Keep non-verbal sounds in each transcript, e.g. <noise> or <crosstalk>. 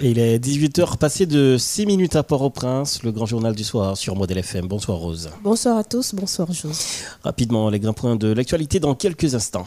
Et il est 18h passé de 6 minutes à Port-au-Prince, le grand journal du soir sur Modèle FM. Bonsoir Rose. Bonsoir à tous, bonsoir Jose. Rapidement, les grands points de l'actualité dans quelques instants.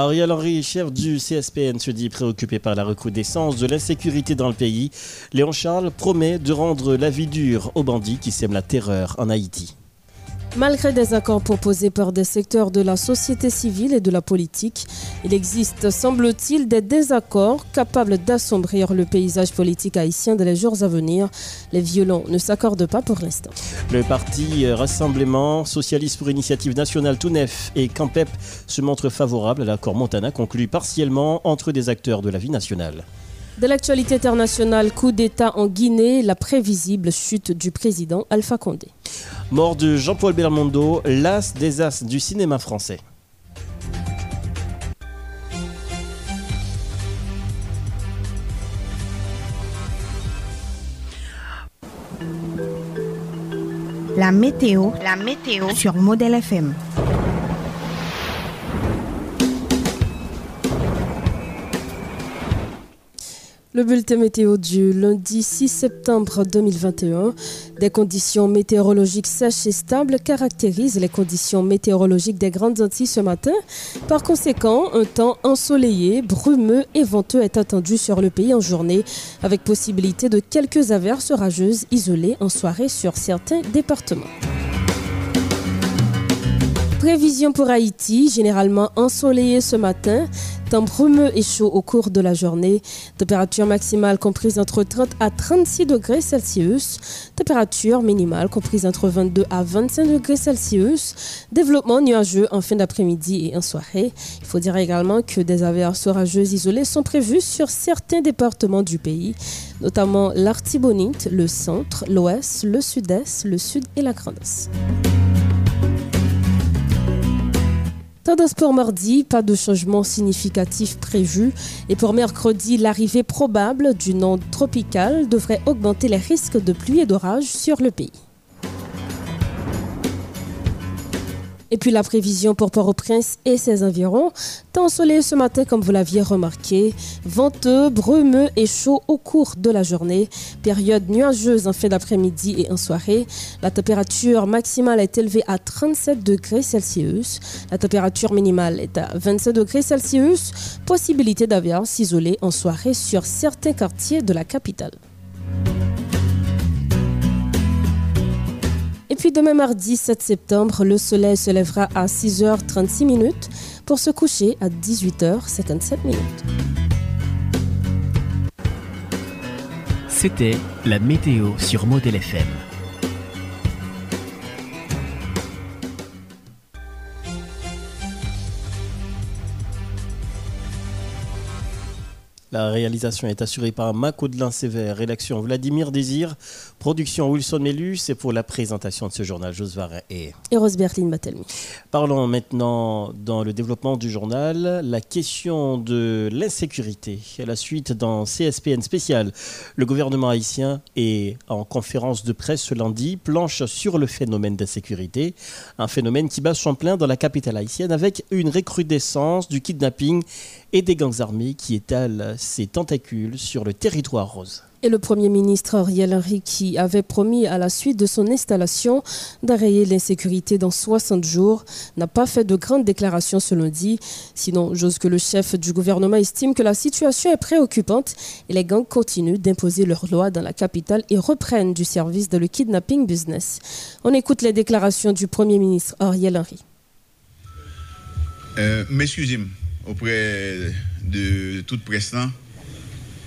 Ariel Henry, chef du CSPN, se dit préoccupé par la recrudescence de l'insécurité dans le pays. Léon Charles promet de rendre la vie dure aux bandits qui sèment la terreur en Haïti. Malgré des accords proposés par des secteurs de la société civile et de la politique, il existe, semble-t-il, des désaccords capables d'assombrir le paysage politique haïtien dans les jours à venir. Les violents ne s'accordent pas pour l'instant. Le parti Rassemblement Socialiste pour Initiative Nationale Tounef et Campep se montrent favorables à l'accord Montana conclu partiellement entre des acteurs de la vie nationale. De l'actualité internationale, coup d'État en Guinée, la prévisible chute du président Alpha Condé. Mort de Jean-Paul Belmondo, l'as des as du cinéma français. La météo, la météo sur Modèle FM. Le bulletin météo du lundi 6 septembre 2021. Des conditions météorologiques sèches et stables caractérisent les conditions météorologiques des Grandes Antilles ce matin. Par conséquent, un temps ensoleillé, brumeux et venteux est attendu sur le pays en journée, avec possibilité de quelques averses rageuses isolées en soirée sur certains départements. Prévision pour Haïti, généralement ensoleillé ce matin, temps brumeux et chaud au cours de la journée, température maximale comprise entre 30 à 36 degrés Celsius, température minimale comprise entre 22 à 25 degrés Celsius, développement nuageux en fin d'après-midi et en soirée. Il faut dire également que des averses orageuses isolées sont prévues sur certains départements du pays, notamment l'Artibonite, le centre, l'ouest, le sud-est, le sud et la Grande-Est. Tendance pour mardi, pas de changement significatif prévu. Et pour mercredi, l'arrivée probable d'une onde tropicale devrait augmenter les risques de pluie et d'orage sur le pays. Et puis la prévision pour Port-au-Prince et ses environs. Temps ensoleillé ce matin, comme vous l'aviez remarqué. Venteux, brumeux et chaud au cours de la journée. Période nuageuse en fin d'après-midi et en soirée. La température maximale est élevée à 37 degrés Celsius. La température minimale est à 27 degrés Celsius. Possibilité d'averses isolées en soirée sur certains quartiers de la capitale. Puis demain mardi 7 septembre, le soleil se lèvera à 6h36 minutes pour se coucher à 18h57 minutes. C'était la météo sur Modèle FM. La réalisation est assurée par Macodelin Sévère, rédaction Vladimir Désir, production Wilson Mélus et pour la présentation de ce journal, Josvar et... Et Rose-Bertine Batelmi. Parlons maintenant dans le développement du journal, la question de l'insécurité. À la suite dans CSPN spécial, le gouvernement haïtien est en conférence de presse ce lundi, planche sur le phénomène d'insécurité, un phénomène qui bat son plein dans la capitale haïtienne avec une recrudescence du kidnapping et des gangs armés qui étalent ses tentacules sur le territoire rose. Et le Premier ministre Ariel Henry, qui avait promis à la suite de son installation d'arrayer l'insécurité dans 60 jours, n'a pas fait de grandes déclarations ce lundi. Sinon, j'ose que le chef du gouvernement estime que la situation est préoccupante et les gangs continuent d'imposer leurs lois dans la capitale et reprennent du service dans le kidnapping business. On écoute les déclarations du Premier ministre Ariel Henry. Euh, M'excusez-moi auprès de toute presse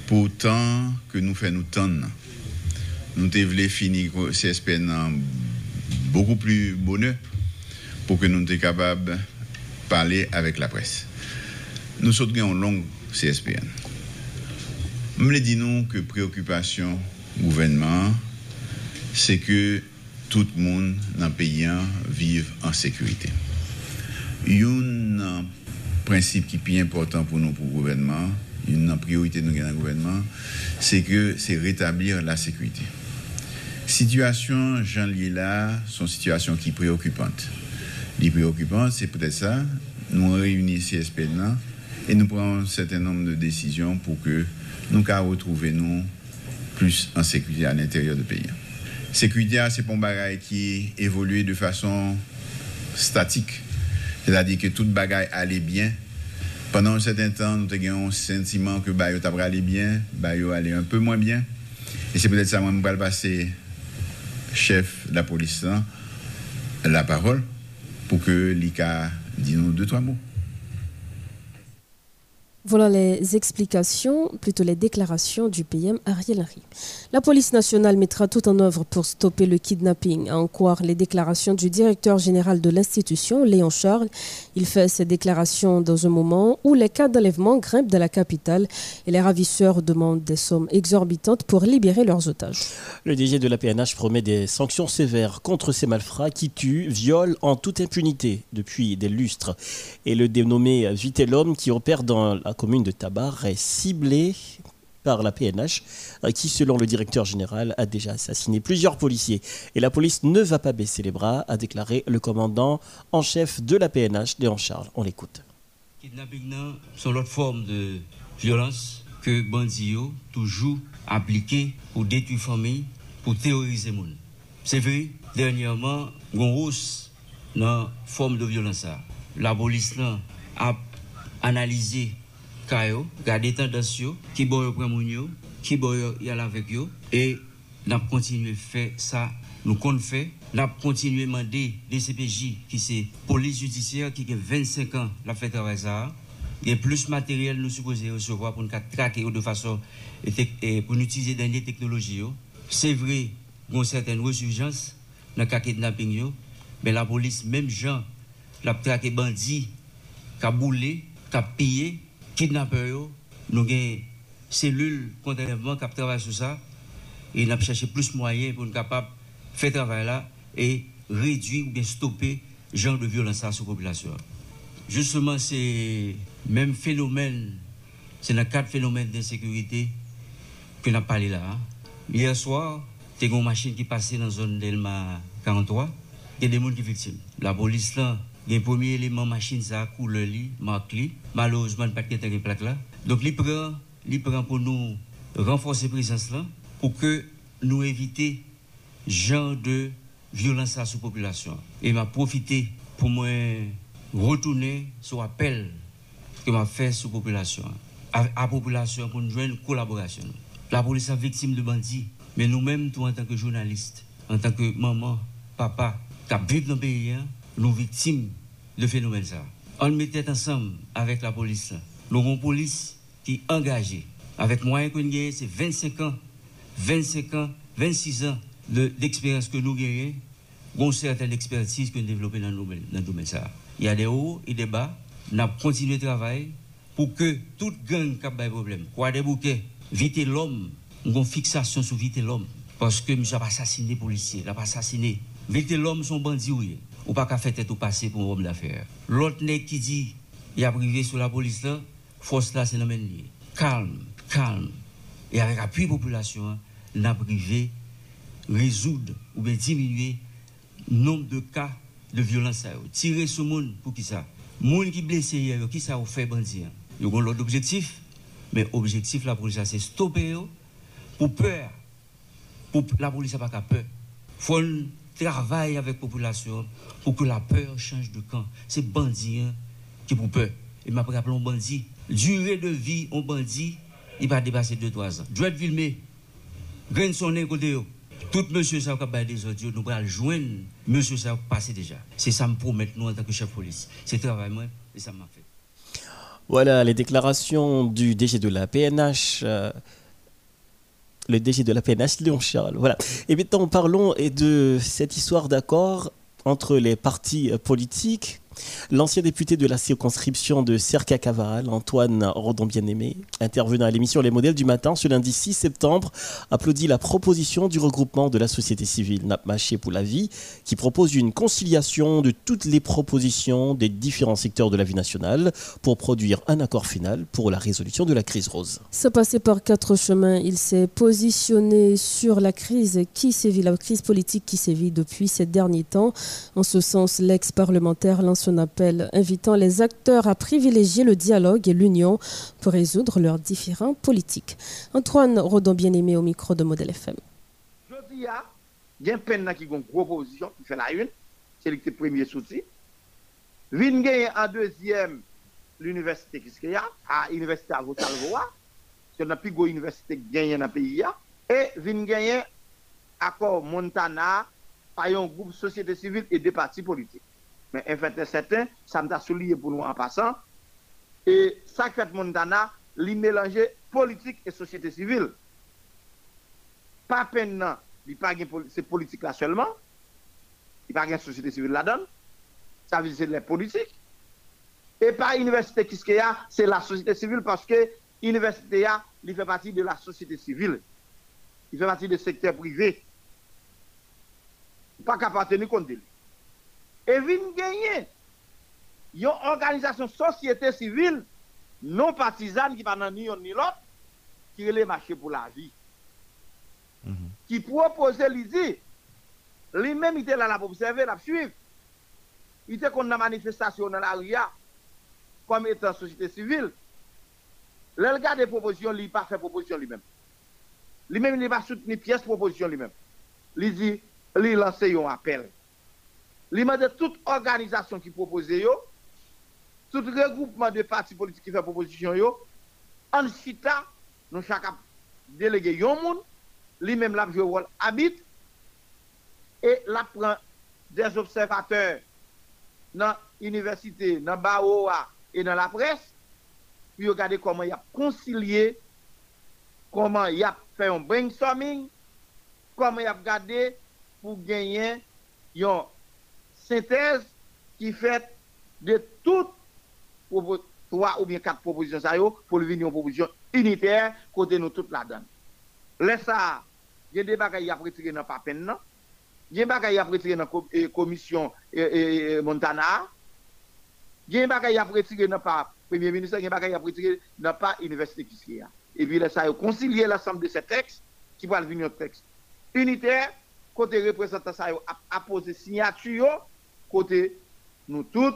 pour tant que nous faisons nous. Nous devons finir CSPN beaucoup plus bonheur pour que nous soyons capables de parler avec la presse. Nous sommes en longue CSPN. Je me dit non que préoccupation gouvernement, c'est que tout le monde dans le pays vive en sécurité. Un principe qui est important pour nous, pour le gouvernement, une priorité de nous dans le gouvernement, c'est que c'est rétablir la sécurité. Situation Jean là sont situations qui préoccupantes. Les préoccupantes, c'est peut-être ça. Nous réunissons CSP et nous prenons un certain nombre de décisions pour que nous retrouver nous plus en sécurité à l'intérieur du pays. Sécurité, c'est un bagage qui évolue de façon statique. C'est-à-dire que toute bagaille allait bien. Pendant un certain temps, nous avons un sentiment que Bayo allait bien, Bayo allait un peu moins bien. Et c'est peut-être ça, moi, je vais passer chef de la police la parole pour que l'ICA dise nous deux, trois mots. Voilà les explications, plutôt les déclarations du PM Ariel Henry. La police nationale mettra tout en œuvre pour stopper le kidnapping. À en croire les déclarations du directeur général de l'institution, Léon Charles. Il fait ces déclarations dans un moment où les cas d'enlèvement grimpent dans la capitale et les ravisseurs demandent des sommes exorbitantes pour libérer leurs otages. Le DG de la PNH promet des sanctions sévères contre ces malfrats qui tuent, violent en toute impunité depuis des lustres. Et le dénommé Vitellum qui opère dans la commune de Tabar est ciblée par la PNH, euh, qui, selon le directeur général, a déjà assassiné plusieurs policiers. Et la police ne va pas baisser les bras, a déclaré le commandant en chef de la PNH, Léon Charles. On l'écoute. Kidnapping sont l'autre forme de violence que Bandio toujours appliqué pour détruire famille, pour terroriser monde. C'est vrai, dernièrement, on hausse dans forme de violence. La police a analysé kayo, gade tendans yo, ki bo yo premoun yo, ki bo yo yal avek yo, e nap kontinue fe sa nou kon fe, nap kontinue mande DCPJ ki se polis judisyen ki ke 25 an la fe kaway sa, gen plus materyel nou suppose yo sewa pou nou ka trake yo de fason e, pou nou utize denye teknoloji yo. Se vre, goun certaine resurjans nan ka kidnapping yo, men la polis, menm jan, la trake bandi, ka boule, ka piye, kidnapper yo, nou gen selul kontenevman kap travay sou sa, e nap chache plus mwayen pou nou kapap fè travay la, e redwi ou bien stopè jan de violansa sou populasyon. Justement, se mèm fenomen, se nan kat fenomen d'insekurite ke nap pale la. Yer swar, te kon machin ki pase nan zon Delma 43, gen de moun ki fiksim. La polis lan, gen premier eleman machin sa koule li, mak li, malouzman pat gen ten gen plak la. Donk li pran, li pran pou nou renforse prezans lan, pou ke nou evite jan de violans sa sou populasyon. E ma profite pou mwen retoune sou apel ke ma fe sou populasyon. A, a populasyon pou nou jwen kolaborasyon. La polis sa viktim de bandi, men nou menm tou an tanke jounalist, an tanke maman, papa, kap vive nan peyi an, nous victimes de phénomène ça. On mettait ensemble avec la police. Nous avons une police qui est engagée. Avec moyen que nous c'est 25 ans, 25 ans, 26 ans d'expérience de, que nous avons, une bon, certaine expertise que nous développons dans le domaine ça. Il y a des hauts et des bas. Nous avons continué le travail pour que toute gang qui a des problèmes, quoi des bouquets, vite l'homme, nous avons fixation sur vite l'homme. Parce que nous avons assassiné les policiers, nous avons assassiné. Vite l'homme, son bandit, oui. ou pa ka fè tèt ou pase pou mwen rom da fèr. Lot nek ki di, ya prive sou la polis la, fos la se nan men liye. Kalm, kalm, e avèk apuy populasyon, nan prive, rezoud ou ben diminuye, nom de ka de violans a yo. Tire sou moun pou ki sa. Moun ki blese yo, ki sa ou fè bandi an. Yo kon lot objektif, men objektif la polis a se stopè yo, pou pèr, pou la polis a pa ka pèr. Fon, travaille avec la population pour que la peur change de camp. C'est bandit hein, qui pour peur. Et m'a rappelé un bandit. Durée de vie, un bandit, il va dépasser 2-3 ans. Dread Villemé, grain sonné côté tout monsieur ça va des audios, nous allons joindre monsieur ça passer déjà. C'est ça me promet nous en tant que chef de police. C'est travail moi et ça m'a fait. Voilà les déclarations du DG de la PNH. Euh, le DG de la PNH, Léon Charles. Voilà. Et maintenant, parlons de cette histoire d'accord entre les partis politiques L'ancien député de la circonscription de Cerca-Cavaral, Antoine Rodon-Bien-Aimé, intervenant à l'émission Les Modèles du Matin ce lundi 6 septembre, applaudit la proposition du regroupement de la société civile Napmaché pour la vie, qui propose une conciliation de toutes les propositions des différents secteurs de la vie nationale pour produire un accord final pour la résolution de la crise rose. Se passer par quatre chemins, il s'est positionné sur la crise qui sévit, la crise politique qui sévit depuis ces derniers temps. En ce sens, l'ex-parlementaire lance un appel invitant les acteurs à privilégier le dialogue et l'union pour résoudre leurs différends politiques. Antoine Rodon, bien-aimé au micro de Modèle FM. Je dis, il y a une proposition qui fait la une, c'est le premier soutien. Vin en deuxième l'université a, à l'université à Votalvoa, c'est la plus grande université qui dans le pays. Et vin gagner accord Montana par un groupe société civile et des partis politiques. Mais en fait, certain, ça m'a souligné pour nous en passant. Et ça fait Montana, mélanger politique et société civile. Pas peine, il c'est politique là seulement. Il pas une société civile là-dedans. Ça veut dire c'est la politique. Et pas l'université Kiskeya, c'est la société civile parce que l'université il fait partie de la société civile. Il fait partie du secteur privé. Pas capable de tenir E vin genye, yon organizasyon sosyete sivil, non patizan ki pa nan ni yon ni lot, ki rele mache pou la vi. Mm -hmm. Ki propose li di, li men ite la la pou observe, la pou suiv. Ite kon nan manifestasyon nan la ria, kom etan sosyete sivil. Le lga de proposisyon li pa fe proposisyon li men. Li men li pa souteni piyes proposisyon li men. Li di, li lanse yon apel. Li mande tout organizasyon ki propose yo, tout regroupman de parti politik ki fè proposisyon yo, an chita nou chakap delege yon moun, li mèm la pjou wol habit, e la pran des observateurs nan universite, nan baowa, e nan la pres, pi yo gade koman yap konsilye, koman yap fè yon brainstorming, koman yap gade pou genyen yon synthèse qui fait de toutes trois ou bien quatre propositions pour venir une proposition unitaire côté nous toutes là-dedans. Laisse ça, il y a des bagages à retirer dans pas peine, il y a des bagages à retirer dans la commission Montana, il y a des bagages à retirer dans pas Premier ministre, il y a des bagages à retirer dans pas l'université qui Et puis laisse ça, concilier l'ensemble de ces textes qui vont venir un texte unitaire côté représentant ça a posé signature côté nous tous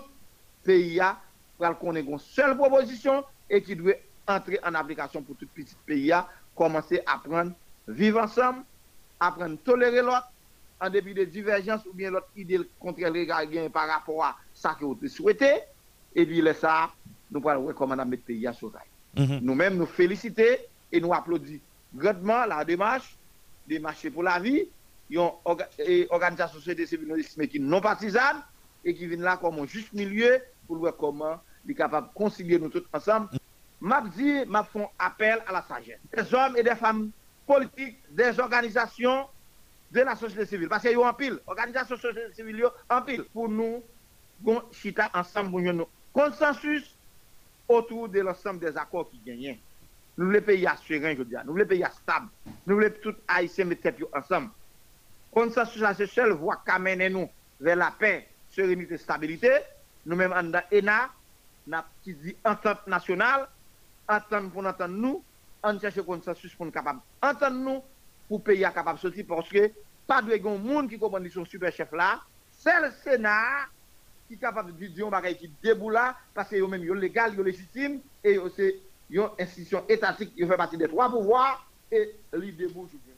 pays pour qu'on ait une seule proposition et qui doit entrer en application pour tout petit pays commencer à apprendre vivre ensemble apprendre à tolérer l'autre en dépit de divergences ou bien l'autre idée contraire par rapport à ça que vous souhaitez et puis là ça nous allons recommander à mettre le pays sur rail nous-mêmes nous féliciter et nous applaudissons grandement la démarche démarche pour la vie une organisation société civile qui non partisane et qui vient là comme un juste milieu pour voir comment il est capable de concilier nous tous ensemble. M'a dit, m'a fait appel à la sagesse. Des hommes et des femmes politiques, des organisations de la société civile. Parce qu'il y a en pile, organisation société civile en pile, pour nous, chita ensemble pour nous consensus autour de l'ensemble des accords qui gagnent. Nous voulons pays assurés, je dis, nous voulons pays stable. Nous voulons tout haïtiens mettre ensemble. Konsensus la se sel vwa kamene nou ve la pe, serenite, stabilite. Nou menm an da ena, na pti di entente nasyonal, entente pou n'entente nou, an chache konsensus pou n'kapab entente nou, pou peyi a kapab soti, porske pa dwe gon moun ki kompon di son super chef la, sel senar ki kapab di diyon bagay ki debou la, pase yo menm yo legal, yo legitime, e yo se yo institisyon etatik, yo fe pati de 3 pouvoir, e li debou jouti.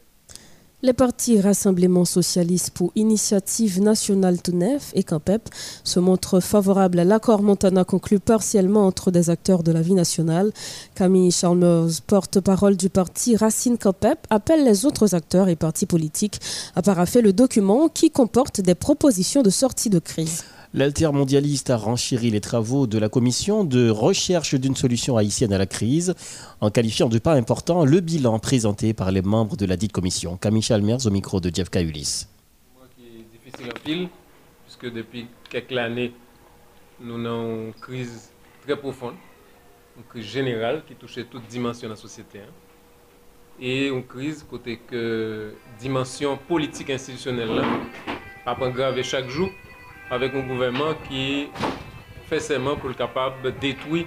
Les partis Rassemblement Socialiste pour Initiative Nationale Tounef et CAMPEP se montrent favorables à l'accord Montana conclu partiellement entre des acteurs de la vie nationale. Camille Chalmers, porte-parole du parti Racine CAMPEP, appelle les autres acteurs et partis politiques à paraffer le document qui comporte des propositions de sortie de crise. L'altermondialiste a renchéri les travaux de la commission de recherche d'une solution haïtienne à la crise en qualifiant de pas important le bilan présenté par les membres de la dite commission. Camille Chalmers au micro de Jeff est difficile en pile, puisque depuis quelques années, nous avons une crise très profonde, une crise générale qui touche toute dimension de la société. Hein. Et une crise côté que dimension politique institutionnelle là, pas grave chaque jour avec un gouvernement qui fait seulement pour être capable de détruire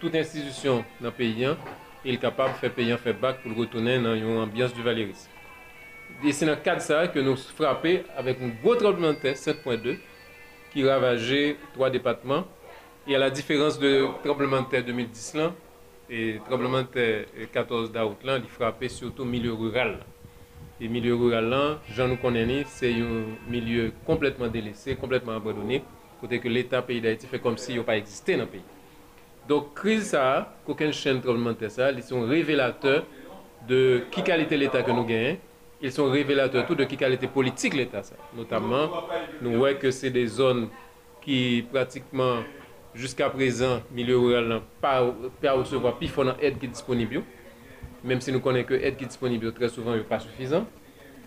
toute institution dans le pays hein, et est capable de faire payer un fait bac pour retourner dans une ambiance du Valéris. Et c'est dans le cadre de ça que nous frappons avec un gros tremblement de terre 7.2 qui ravageait trois départements. Et à la différence de tremblement de terre 2010 là, et tremblement de terre 14 d'août il frappait surtout le milieu rural. E milye rural lan, jan nou konen ni, se yon milye kompletman delese, kompletman abadone, kote ke l'Etat peyi da iti fe kom si yo pa egziste nan peyi. Dok kriz sa, koken chen trablemente sa, li son revelateur de ki kalite l'Etat ke nou genyen, il son revelateur tout de ki kalite politik l'Etat sa. Notamman, nou wè ke se de zon ki pratikman, jiska prezan, milye rural lan, pa ou se vwa pi fonan ed ki disponib yo. Même si nous connaissons que l'aide qui est disponible très souvent n'est pas suffisant.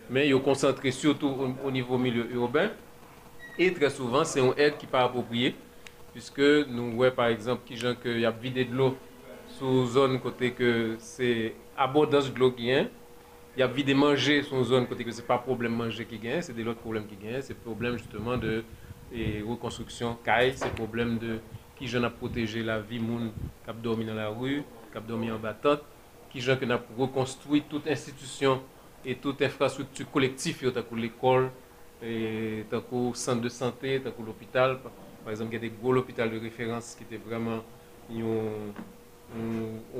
Mais ils sont concentrés surtout au, niveau milieu urbain. Et très souvent, c'est une aide qui n'est pas appropriée. Puisque nous voyons par exemple qu'il y a vidé de l'eau sous zone côté que c'est abondance de l'eau qui est il y a de manger son zone côté que c'est pas problème manger qui gagne, c'est des autres problèmes qui gagnent, c'est problème justement de reconstruction caille, c'est problème de qui j'en a protégé la vie moun qui dormi dans la rue, qui dormi en battante, ki jan ke nan pou rekonstoui tout institisyon et tout infrastruktu kolektif yo takou l'ekol, takou sante de sante, takou l'opital. Par exemple, gen de gwo l'opital de referans ki te vreman yon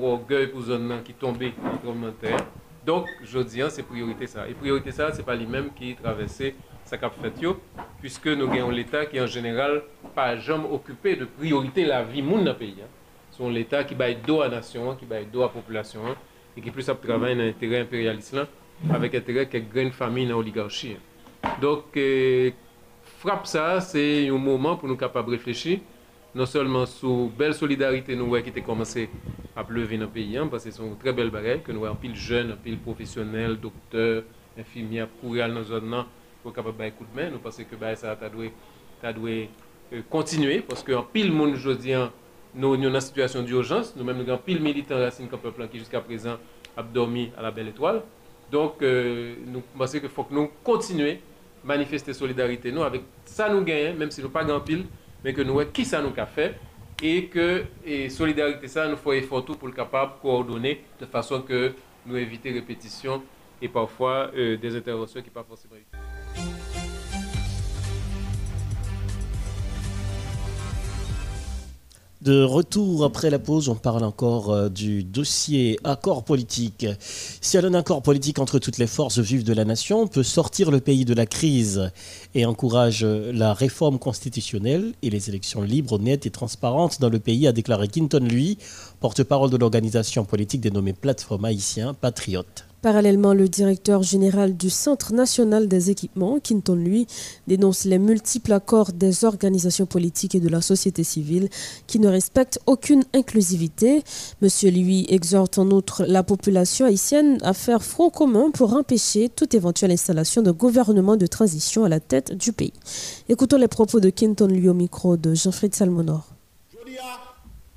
orgueil pou zon nan ki tombe komenter. Donk, jodi an, se priorite sa. E priorite sa, se pa li menm ki travesse sa kap fet yo, pwiske nou gen yon l'Etat ki an general pa jom okupe de priorite la vi moun nan peyi an. son l'Etat ki bay do a nasyon, ki bay do a populasyon, e ki plus ap travay nan entere imperialist lan, avek entere kek gren fami nan oligarchi. Dok, eh, frap sa, se yon mouman pou nou kapab reflechi, non seulement sous belle solidarité nous qui était commencé à pleuver dans le pays, hein, parce que c'est une très belle barrière que nous avons pile jeunes, un pile professionnels, docteurs, infirmières, courir dans la zone pour capable de coup de main. Nous pensons que bah, ça a dû, euh, continuer parce qu'en pile monde aujourd'hui nous sommes dans situation d'urgence, nous-mêmes nous avons pile militants racines comme peuple qui jusqu'à présent a dormi à la belle étoile. Donc, euh, nous pensons qu'il faut que nous continuions à manifester solidarité nous avec ça nous gagnons, même si nous pas grand pile, mais que nous voyons qui ça nous a fait et que et solidarité ça nous faut effort tout pour le capable coordonner de façon que nous éviter répétition et parfois euh, des interventions qui ne pas forcément De retour après la pause, on parle encore euh, du dossier accord politique. Si un accord politique entre toutes les forces vives de la nation peut sortir le pays de la crise et encourage la réforme constitutionnelle et les élections libres, nettes et transparentes dans le pays, a déclaré Quinton, lui, porte-parole de l'organisation politique dénommée Plateforme haïtien Patriote. Parallèlement, le directeur général du Centre national des équipements, Quinton, lui, dénonce les multiples accords des organisations politiques et de la société civile qui ne respectent aucune inclusivité. Monsieur lui exhorte en outre la population haïtienne à faire front commun pour empêcher toute éventuelle installation de gouvernement de transition à la tête du pays. Écoutons les propos de Quinton, lui, au micro de Jean-Frédéric Salmonor.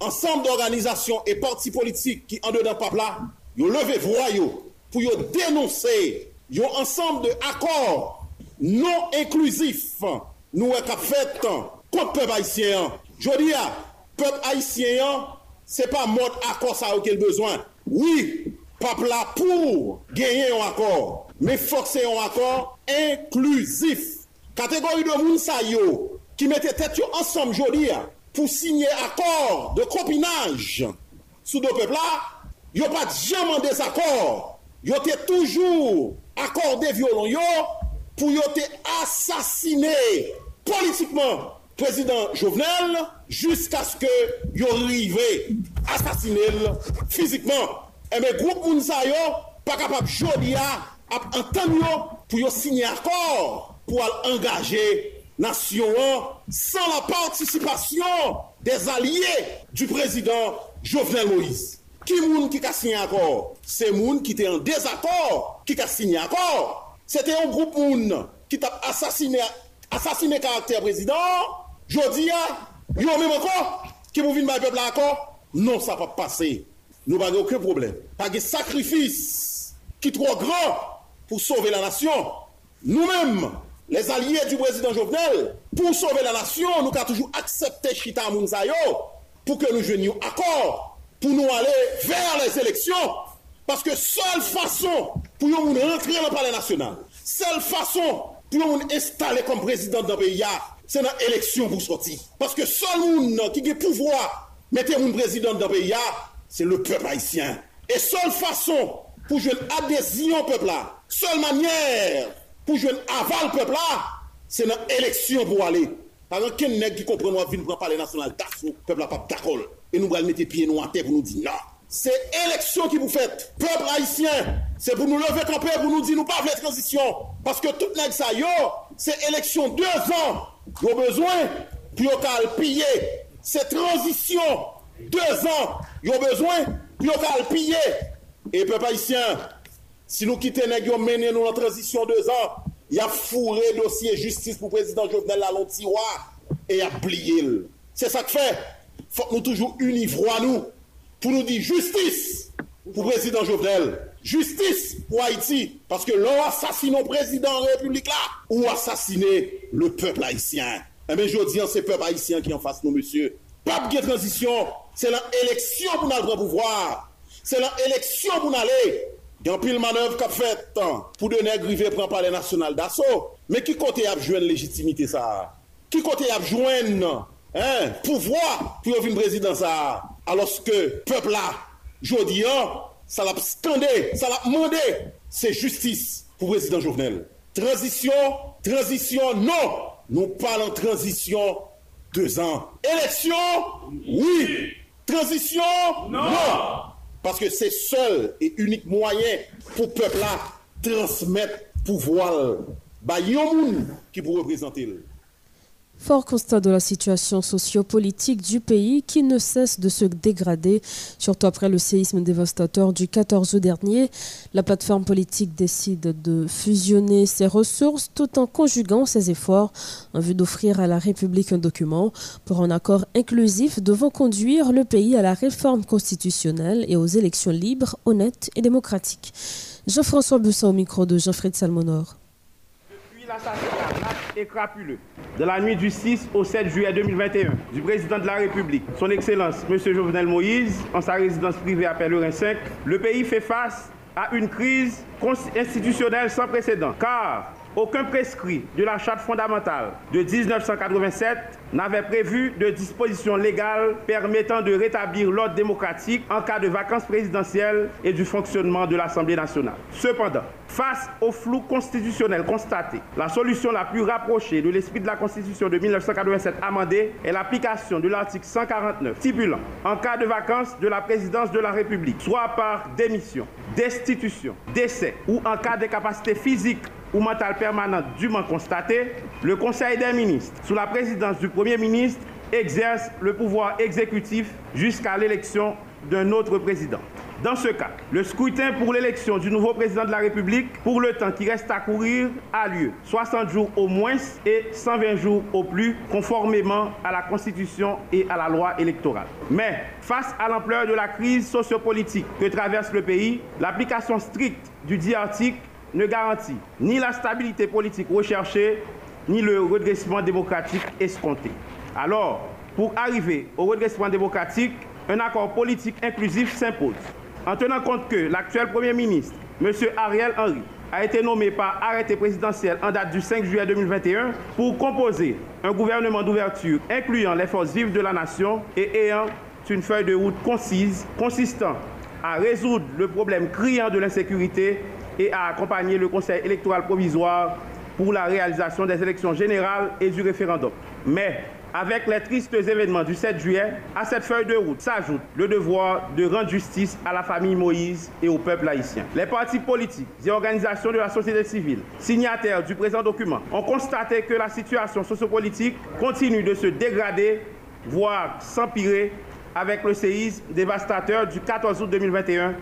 ensemble d'organisations et partis politiques qui, en dedans là, ont levé voyou pou yo denonse yo ansam de akor non eklusif nou wè ka fèt kont pep haisyen. Jodi ya, pep haisyen, se pa mod akor sa wè ke l bezwen. Oui, pep la pou genyen yon akor, me fokse yon akor inklusif. Kategori de moun sa yo, ki mette tèt yo ansam jodi ya, pou signye akor de kopinaj sou do pep la, yo pat jaman desakor yo te toujou akorde violon yo pou yo te asasine politikman prezident Jovenel jisk aske yo rive asasine fizikman. Eme group moun sa yo pa kapap jodi ya ap antan yo pou yo signe akor pou al engaje nasyon an san la participasyon des alye du prezident Jovenel Moïse. Ki moun ki ka signé akor? Se moun ki te an dezakor ki ka signé akor. Se te yon group moun ki tap asasine, asasine karakter prezident, jodi ya, yon mèm akor, ki mou vin bay pepl akor, non sa pa pase. Nou bagè okè problem. Pagè sakrifis ki tro gran pou sove la nasyon. Nou mèm, les alliés du président Jovenel, pou sove la nasyon, nou ka toujou aksepte chita moun sayo pou ke nou jwen yon akor. pou nou ale ver les eleksyon, paske sol fason pou yon moun rentre nan pale nasyonal, sol fason pou yon moun estale kom prezident dan peya, se nan eleksyon pou soti. Paske sol moun nan ki ge pouvoi mette moun prezident dan peya, se le pep haisyen. E sol fason pou jwen adesyon pepla, sol manyer pou jwen aval pepla, se nan eleksyon pou ale. Paran ken neg ki kompren wap vin pou pale nasyonal, da sou pepla pap takol. et nous allons mettre pieds nous à terre pour nous dire non. C'est élection qui vous faites. Peuple haïtien, c'est pour nous lever camper, pour nous dire nous pas faire transition. Parce que tout n'est ça, yo, c'est élection deux ans. Nous besoin, puis on piller. C'est transition deux ans. Nous besoin, puis on piller. Et peuple haïtien, si nous quittons, nous mener nous en transition deux ans, il y a fourré dossier justice pour président Jovenel Lalonde tiroir et il a plié. C'est ça que fait. fòk nou toujou univwa nou, pou nou di justice pou prezident Jovenel, justice pou Haïti, paske lò asasino prezident republik la, ou asasine le pep haïtien. Eme eh jodi an se pep haïtien ki an fase nou, monsye. Pep gen transisyon, se lan eleksyon pou nan gran pouvoir, se lan eleksyon pou nan lè, gen pil manev kap fèt, pou de neg rive pran pale nasyonal daso, me ki kote ap jwen legitimite sa? Ki kote ap jwen nan? pouvoir pour une présidence alors que peuple là jodi ça l'a scandé ça l'a demandé c'est justice pour président Jovenel. Transition transition non. Nous parlons transition deux ans. Élection oui. Transition non, non. parce que c'est seul et unique moyen pour peuple là transmettre pouvoir. Bah, y a un monde qui pour représenter Fort constat de la situation sociopolitique du pays qui ne cesse de se dégrader, surtout après le séisme dévastateur du 14 août dernier. La plateforme politique décide de fusionner ses ressources tout en conjuguant ses efforts en vue d'offrir à la République un document pour un accord inclusif devant conduire le pays à la réforme constitutionnelle et aux élections libres, honnêtes et démocratiques. Jean-François Busson au micro de Jean-Fred Salmonor et crapuleux de la nuit du 6 au 7 juillet 2021 du président de la République, son Excellence M. Jovenel Moïse, en sa résidence privée à Pellerin 5, le pays fait face à une crise institutionnelle sans précédent, car aucun prescrit de la Charte fondamentale de 1987 n'avait prévu de dispositions légales permettant de rétablir l'ordre démocratique en cas de vacances présidentielles et du fonctionnement de l'Assemblée nationale. Cependant, face au flou constitutionnel constaté, la solution la plus rapprochée de l'esprit de la Constitution de 1987 amendée est l'application de l'article 149 stipulant en cas de vacances de la présidence de la République, soit par démission, destitution, décès ou en cas d'incapacité physique ou mentale permanente dûment constatée, le Conseil des ministres, sous la présidence du Premier ministre, exerce le pouvoir exécutif jusqu'à l'élection d'un autre président. Dans ce cas, le scrutin pour l'élection du nouveau président de la République, pour le temps qui reste à courir, a lieu 60 jours au moins et 120 jours au plus, conformément à la Constitution et à la loi électorale. Mais face à l'ampleur de la crise sociopolitique que traverse le pays, l'application stricte du dit article ne garantit ni la stabilité politique recherchée, ni le redressement démocratique escompté. Alors, pour arriver au redressement démocratique, un accord politique inclusif s'impose. En tenant compte que l'actuel Premier ministre, M. Ariel Henry, a été nommé par arrêté présidentiel en date du 5 juillet 2021 pour composer un gouvernement d'ouverture incluant les forces vives de la nation et ayant une feuille de route concise consistant à résoudre le problème criant de l'insécurité et à accompagner le Conseil électoral provisoire pour la réalisation des élections générales et du référendum. Mais avec les tristes événements du 7 juillet, à cette feuille de route s'ajoute le devoir de rendre justice à la famille Moïse et au peuple haïtien. Les partis politiques et organisations de la société civile, signataires du présent document, ont constaté que la situation sociopolitique continue de se dégrader, voire s'empirer avec le séisme dévastateur du 14 août 2021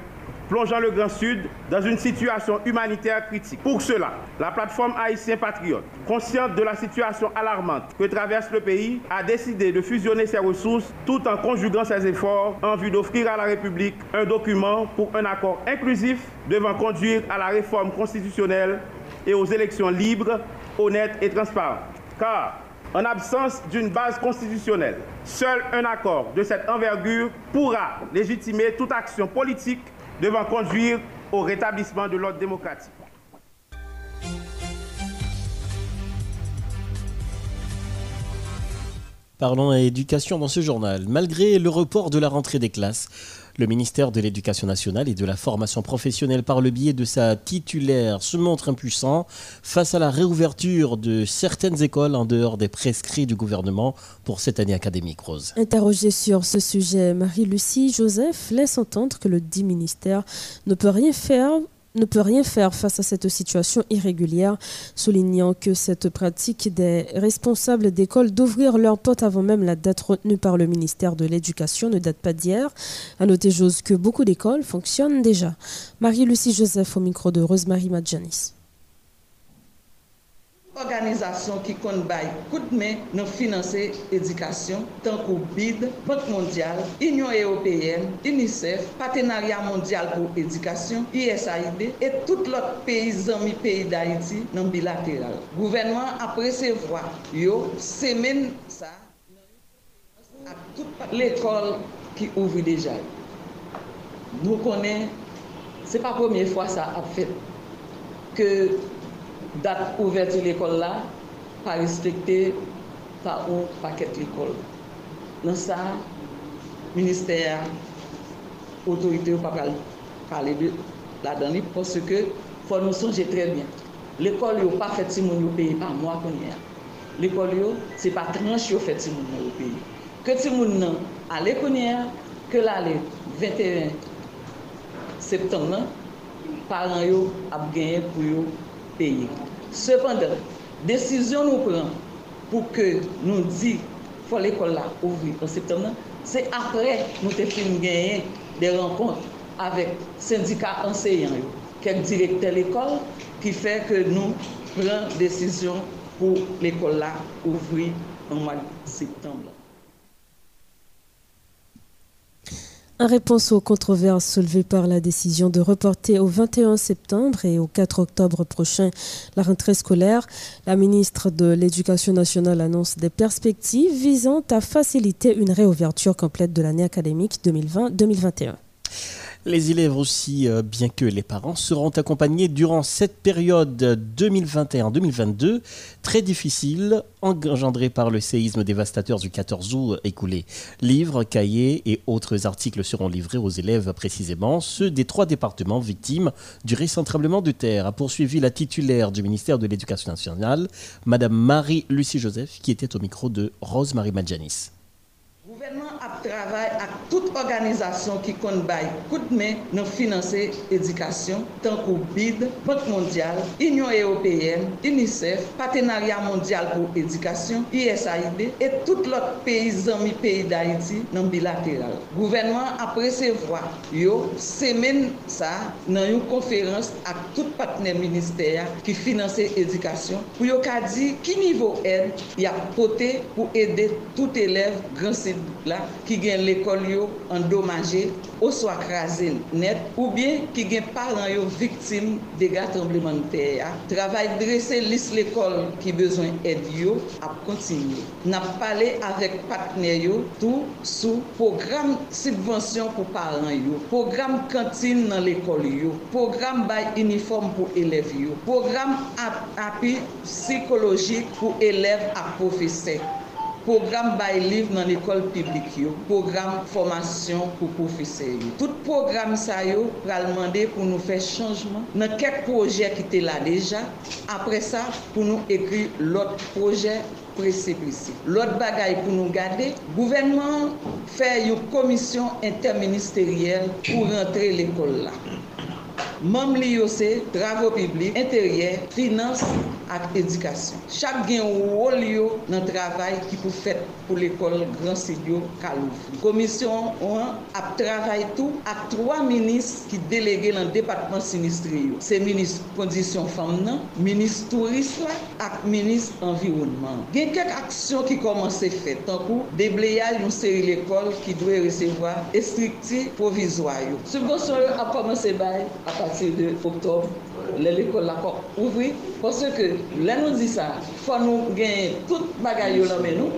plongeant le Grand Sud dans une situation humanitaire critique. Pour cela, la plateforme Haïtien Patriote, consciente de la situation alarmante que traverse le pays, a décidé de fusionner ses ressources tout en conjuguant ses efforts en vue d'offrir à la République un document pour un accord inclusif devant conduire à la réforme constitutionnelle et aux élections libres, honnêtes et transparentes. Car en absence d'une base constitutionnelle, seul un accord de cette envergure pourra légitimer toute action politique devant conduire au rétablissement de l'ordre démocratique. Parlons éducation dans ce journal. Malgré le report de la rentrée des classes, le ministère de l'Éducation nationale et de la formation professionnelle, par le biais de sa titulaire, se montre impuissant face à la réouverture de certaines écoles en dehors des prescrits du gouvernement pour cette année académique, Rose. Interrogée sur ce sujet, Marie-Lucie Joseph laisse entendre que le dit ministère ne peut rien faire ne peut rien faire face à cette situation irrégulière, soulignant que cette pratique des responsables d'école d'ouvrir leurs portes avant même la date retenue par le ministère de l'Éducation ne date pas d'hier. À noter, Jose, que beaucoup d'écoles fonctionnent déjà. Marie-Lucie Joseph au micro de Rosemary Madjanis. Organizasyon ki kon bay koutme nan finanse edikasyon tankou BID, Bank Mondial, Union Européenne, UNICEF, Patenarya Mondial pou Edikasyon, USAID, et tout lot peyi zami peyi d'Haïti nan bilateral. Gouvenman aprese vwa yo semen sa a tout l'ekol ki ouvri deja. Nou konen, se pa pwemye fwa sa ap fet ke date ouverture de l'école là, pas respectée par un paquet de l'école. Dans ça, ministère, autorité, on ne pas parler de la dedans parce que faut nous songer très bien. L'école n'est pas faite si mon pays par moi qu'on y a. L'école, ce n'est pas tranche yo fait si mon pays. Que si mon allait qu'on y a, que l'année 21 septembre, parents ont gagné pour eux payer. Cependant, décision nous prend pour que nous dit faut l'école là ouvrir en septembre, c'est après nous avons gagner des rencontres avec syndicats enseignants, quelques directeurs de l'école qui fait que nous prenons décision pour l'école là ouvrir en mois de septembre. En réponse aux controverses soulevées par la décision de reporter au 21 septembre et au 4 octobre prochain la rentrée scolaire, la ministre de l'Éducation nationale annonce des perspectives visant à faciliter une réouverture complète de l'année académique 2020-2021. Les élèves aussi, euh, bien que les parents, seront accompagnés durant cette période 2021-2022 très difficile, engendrée par le séisme dévastateur du 14 août écoulé. Livres, cahiers et autres articles seront livrés aux élèves précisément, ceux des trois départements victimes du récent tremblement de terre, a poursuivi la titulaire du ministère de l'Éducation nationale, Madame Marie-Lucie Joseph, qui était au micro de Rose-Marie Madjanis. Gouvernement ap travay ak tout organizasyon ki kon bay kout men nan finanse edikasyon tankou BID, Bank Mondial, Union Européenne, UNICEF, Patenariat Mondial pou Edikasyon, USAID et tout lot peyi zami peyi d'Haïti nan bilateral. Gouvernement ap resevwa yo semen sa nan yon konferans ak tout patnen minister ki finanse edikasyon pou yo ka di ki nivou ed ya pote pou ede tout elev gransi la ki gen l'ekol yo endomaje ou so akraze net ou bien ki gen paran yo viktim dega trembleman te ya. Travay drese lis l'ekol ki bezwen ed yo ap kontinye. Nap pale avek patner yo tou sou program subvensyon pou paran yo, program kantin nan l'ekol yo, program bay uniform pou elev yo, program ap, api psikologik pou elev ap profese. Program bay liv nan ekol publik yo, program formasyon pou profese yo. Tout program sa yo pral mande pou nou fè chanjman. Nan kek proje ki te la deja, apre sa pou nou ekri lot proje presepisi. Lot bagay pou nou gade, gouvenman fè yo komisyon interministeriel pou rentre l'ekol la. Mam li yo se, dravo publik, interyer, finans ak edikasyon. Chak gen wou li yo nan travay ki pou fet pou l'ekol Gran Sidyo Kaloufou. Komisyon an ap travay tou ak 3 minis ki delege lan Depatman Sinistri yo. Se minis kondisyon fam nan, minis touris la, ak minis environman. Gen kek aksyon ki komanse fet. Tankou, debleyal nou seri l'ekol ki dwe resevoa estrikti provizwa yo. Subgonsyon yo ap komanse bay apak. partir de octobre, l'école la kop ouvri. Parce que, lè nou di sa, fò nou gen tout bagay yo nan men nou,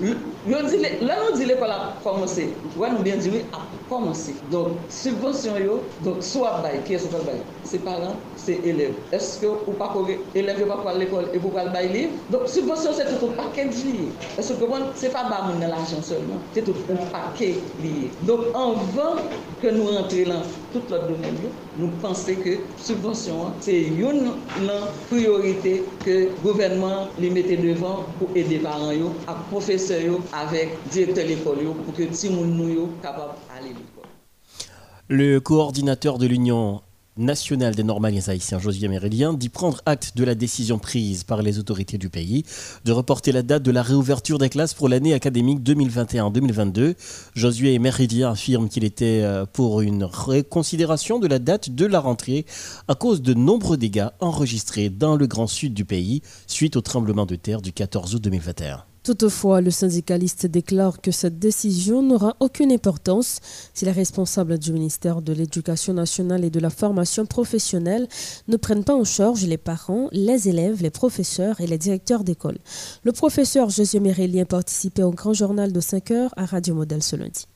lè nou di l'école la komanse, wè nou bien di wè ap commencé donc subvention yo donc soit bail qui est ce bail? C'est parents c'est élèves est-ce que ou pas élève pas pour l'école et pour le bail livre donc subvention c'est tout un paquet lié parce que c'est pas bas dans l'argent seulement. C'est tout un paquet lié donc avant que nous rentrions dans tout l'autre domaine nous pensons que subvention c'est une priorité que le gouvernement les mettait devant pour aider les parents à professeurs avec directeur de l'école pour que les gens nous capable d'aller. Le coordinateur de l'Union national des normaliens haïtiens, Josué Mérélien, dit prendre acte de la décision prise par les autorités du pays de reporter la date de la réouverture des classes pour l'année académique 2021-2022. Josué Mérélien affirme qu'il était euh, pour une reconsidération de la date de la rentrée à cause de nombreux dégâts enregistrés dans le grand sud du pays suite au tremblement de terre du 14 août 2021. Toutefois, le syndicaliste déclare que cette décision n'aura aucune importance si les responsables du ministère de l'Éducation nationale et de la formation professionnelle ne prennent pas en charge les parents, les élèves, les professeurs et les directeurs d'école. Le professeur José Mérélien participait au grand journal de 5 heures à Radio Modèle ce lundi.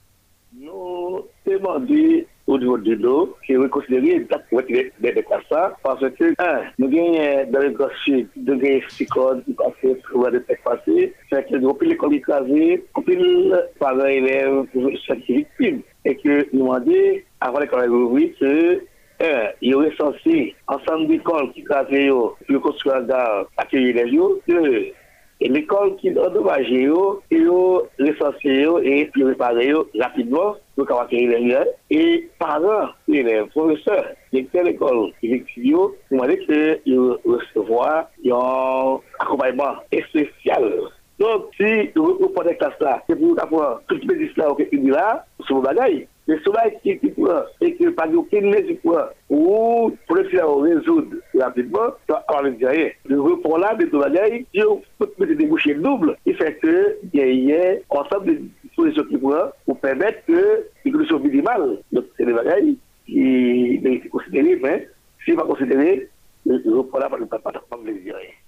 Au niveau de l'eau, qui est reconsidéré exactement des ça, parce que, un, nous gagnons dans le Grand Sud, de gagner psychose qui passent pour le texte passé, c'est que nous l'école écrasée, pile parents élèves, cette victime. Et que nous demandons, avant l'école ouverte, que un, il y aurait censé, ensemble d'écoles qui écrasées, pour construire un gare, accueillir les jours. Deux, l'école qui est endommagée, ils ont recensé et réparé rapidement pour pouvoir accueillir les gens. Et parents, les professeurs, les l'école effectivement, ils demandé qu'ils recevoir un accompagnement spécial. Donc, si vous prenez des classes là, c'est pour avoir tout le médecin au là, sur vos bagailles. Le soleil qui est et que pas aucune mesure ou pour le faire résoudre rapidement, ça va rien. Le report là, de bagailles, si on peut des bouchées doubles, il fait que il y a ensemble de dispositions qui pourraient pour permettre que les conditions minimales, donc c'est des bagailles qui sont considérées, mais si pas considéré, le report là ne peut pas dire rien.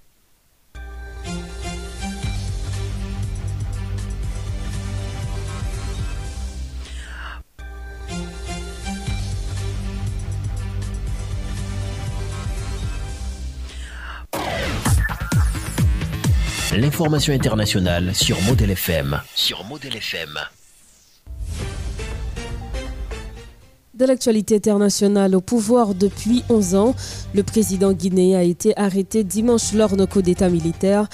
L'information internationale sur Model FM. Sur Model FM. De l'actualité internationale au pouvoir depuis 11 ans, le président guinéen a été arrêté dimanche lors d'un coup d'État militaire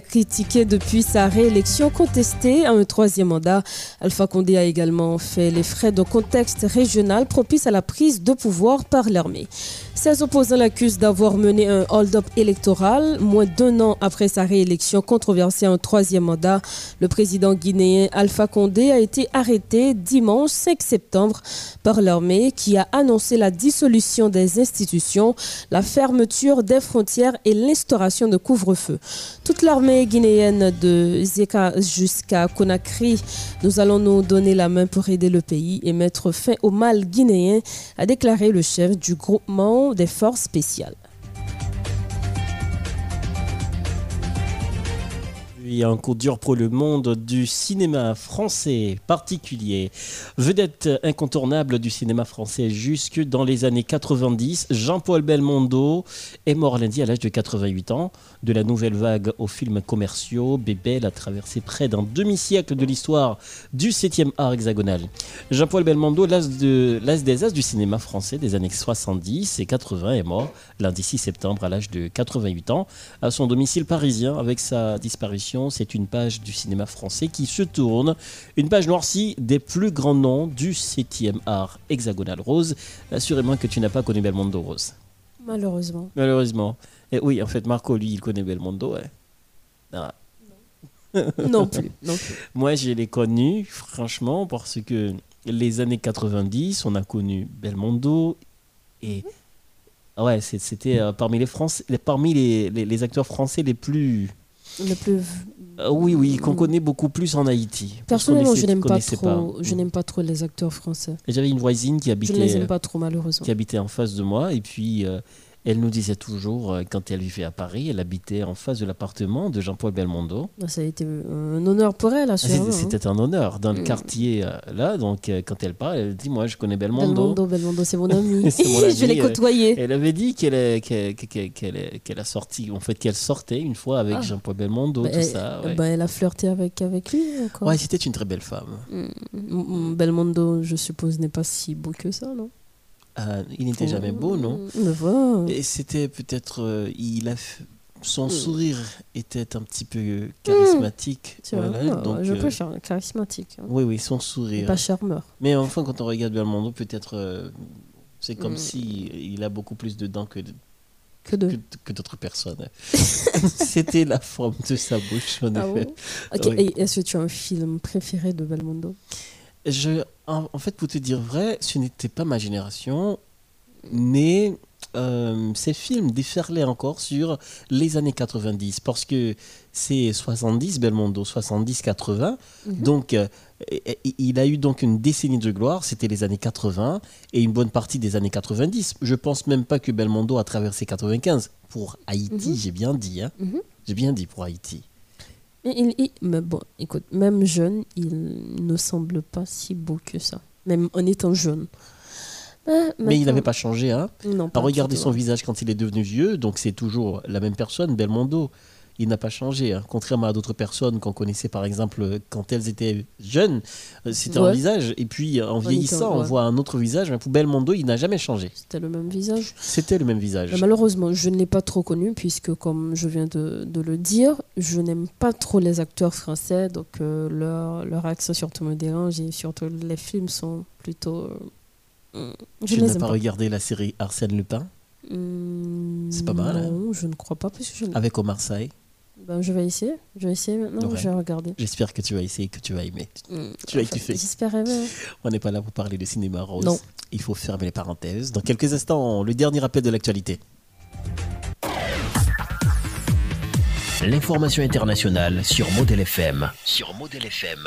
critiqué depuis sa réélection contestée à un troisième mandat. Alpha Condé a également fait les frais d'un contexte régional propice à la prise de pouvoir par l'armée. Ses opposants l'accusent d'avoir mené un hold-up électoral. Moins d'un an après sa réélection controversée un troisième mandat, le président guinéen Alpha Condé a été arrêté dimanche 5 septembre par l'armée qui a annoncé la dissolution des institutions, la fermeture des frontières et l'instauration de couvre-feu. Toute l'armée guinéenne de Zeka jusqu'à Conakry, nous allons nous donner la main pour aider le pays et mettre fin au mal guinéen, a déclaré le chef du groupement des forces spéciales. Un coup dur pour le monde du cinéma français particulier. Vedette incontournable du cinéma français jusque dans les années 90, Jean-Paul Belmondo est mort lundi à l'âge de 88 ans. De la nouvelle vague aux films commerciaux, Bébel a traversé près d'un demi-siècle de l'histoire du 7e art hexagonal. Jean-Paul Belmondo, l'as de, des as du cinéma français des années 70 et 80, est mort lundi 6 septembre à l'âge de 88 ans à son domicile parisien avec sa disparition c'est une page du cinéma français qui se tourne. Une page noircie des plus grands noms du 7e art hexagonal. Rose, assurément que tu n'as pas connu Belmondo, Rose. Malheureusement. Malheureusement. Et oui, en fait, Marco, lui, il connaît Belmondo. ouais. Ah. Non plus, non plus. <laughs> Moi, je l'ai connu, franchement, parce que les années 90, on a connu Belmondo et. ah Ouais, c'était euh, parmi, les, Français, parmi les, les- les acteurs français les plus. Le plus. Euh, oui, oui, qu'on connaît beaucoup plus en Haïti. Personnellement, je n'aime pas trop. pas. Je n'aime pas trop les acteurs français. J'avais une voisine qui habitait. ne les aime pas trop, malheureusement. qui habitait en face de moi. Et puis, euh, elle nous disait toujours, euh, quand elle vivait à Paris, elle habitait en face de l'appartement de Jean-Paul Belmondo. Ah, Ça a été un honneur pour elle, Ah, assurément. C'était hein. c'était un honneur dans le Mm. quartier euh, là. Donc, euh, quand elle parle, elle dit Moi, je connais Belmondo. Belmondo, Belmondo, c'est mon ami. <laughs> Mon <laughs> je l'ai ami, euh, côtoyé. Elle avait dit qu'elle qu'elle est- qu'elle a sorti, en fait, qu'elle sortait une fois avec Ah. Jean-Paul Belmondo, Bah, tout elle, ça. Ouais, bah, elle a flirté avec, avec lui encore. Ouais, c'était une très belle femme. Mm, mm, Belmondo, je suppose, n'est pas si beau que ça, non? Euh, il n'était jamais beau, non Mais voilà. Et c'était peut-être. euh, il a son Mm. sourire était un petit peu charismatique. C'est vrai, voilà, donc, je euh, préfère charismatique. hein. Oui, oui, son sourire. Pas charmeur. Mais enfin, quand on regarde Belmondo, peut-être. euh, c'est comme Mm. si il a beaucoup plus de dents que, Que de. que, que d'autres personnes. <laughs> C'était la forme de sa bouche, en Ah effet. bon? Ok, Oui. et est-ce que tu as un film préféré de Belmondo? Je, en, en fait, pour te dire vrai, ce n'était pas ma génération, mais euh, ces films déferlaient encore sur les années 90, parce que c'est 70, Belmondo, 70-80, Mhm. donc euh, il a eu donc une décennie de gloire, c'était les années 80, et une bonne partie des années 90. Je pense même pas que Belmondo a traversé 95. Pour Haïti, Mhm. j'ai bien dit, hein. Mhm. j'ai bien dit pour Haïti. Mais il, il- mais bon, écoute, même jeune, il ne semble pas si beau que ça. Même en étant jeune. Mais, Mais il n'avait pas changé, hein. Non, pas regarder son visage quand il est devenu vieux, donc c'est toujours la même personne, Belmondo. Il n'a pas changé, hein. contrairement à d'autres personnes qu'on connaissait par exemple quand elles étaient jeunes, euh, c'était un visage, et puis en vieillissant, on ouais. voit un autre visage, mais pour Belmondo, il n'a jamais changé. C'était le même visage. C'était le même visage. Mais malheureusement, je ne l'ai pas trop connu puisque, comme je viens de, de le dire, je n'aime pas trop les acteurs français, donc euh, leur, leur accent surtout me dérange et surtout les films sont plutôt. euh, je les n'as aime pas pas. regardé la série Arsène Lupin? Hum, C'est pas mal, hein. Non, je ne crois pas parce que je. avec Omar Sy? Ben, je vais essayer. Je vais essayer maintenant. Ouais. Je vais regarder. J'espère que tu vas essayer, que tu vas aimer. Tu vas enfin, kiffer. J'espère aimer. On n'est pas là pour parler de cinéma rose. Non. Il faut fermer les parenthèses. Dans quelques instants, le dernier rappel de l'actualité. L'information internationale sur Model FM. Sur Model FM.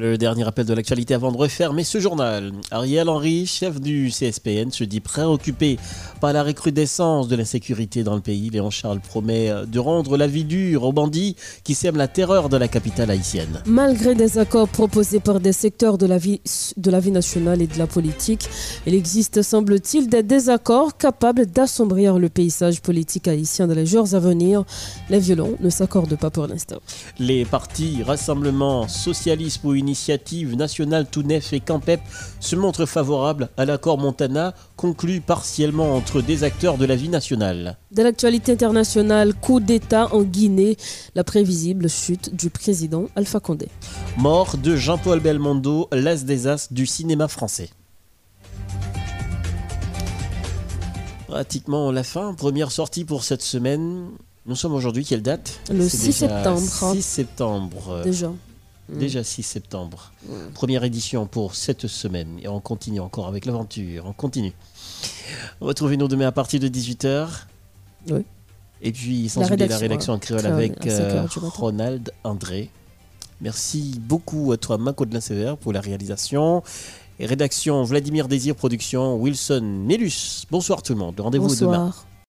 Le dernier rappel de l'actualité avant de refermer ce journal. Ariel Henry, chef du CSPN, se dit préoccupé par la recrudescence de l'insécurité dans le pays. Léon Charles promet de rendre la vie dure aux bandits qui sèment la terreur de la capitale haïtienne. Malgré des accords proposés par des secteurs de la vie, de la vie nationale et de la politique, il existe, semble-t-il, des désaccords capables d'assombrir le paysage politique haïtien dans les jours à venir. Les violons ne s'accordent pas pour l'instant. Les partis Rassemblement Socialiste pour Initiative Nationale Tounef et Campep se montrent favorables à l'accord Montana conclu partiellement entre des acteurs de la vie nationale. De l'actualité internationale, coup d'État en Guinée, la prévisible chute du président Alpha Condé. Mort de Jean-Paul Belmondo, l'as des as du cinéma français. Pratiquement la fin, première sortie pour cette semaine. Nous sommes aujourd'hui, quelle date? Le C'est 6 déjà septembre. 6 septembre. Déjà. Déjà 6 septembre. Première édition pour cette semaine. Et on continue encore avec l'aventure. On continue. Retrouvez-nous demain à partir de 18h. Oui. Et puis, sans La oublier la rédaction, en créole avec euh. Ronald André. Merci beaucoup à toi, Macodelin Sévère, pour la réalisation. Et rédaction Vladimir Désir Production, Wilson Nélus. Bonsoir tout le monde. Rendez-vous demain.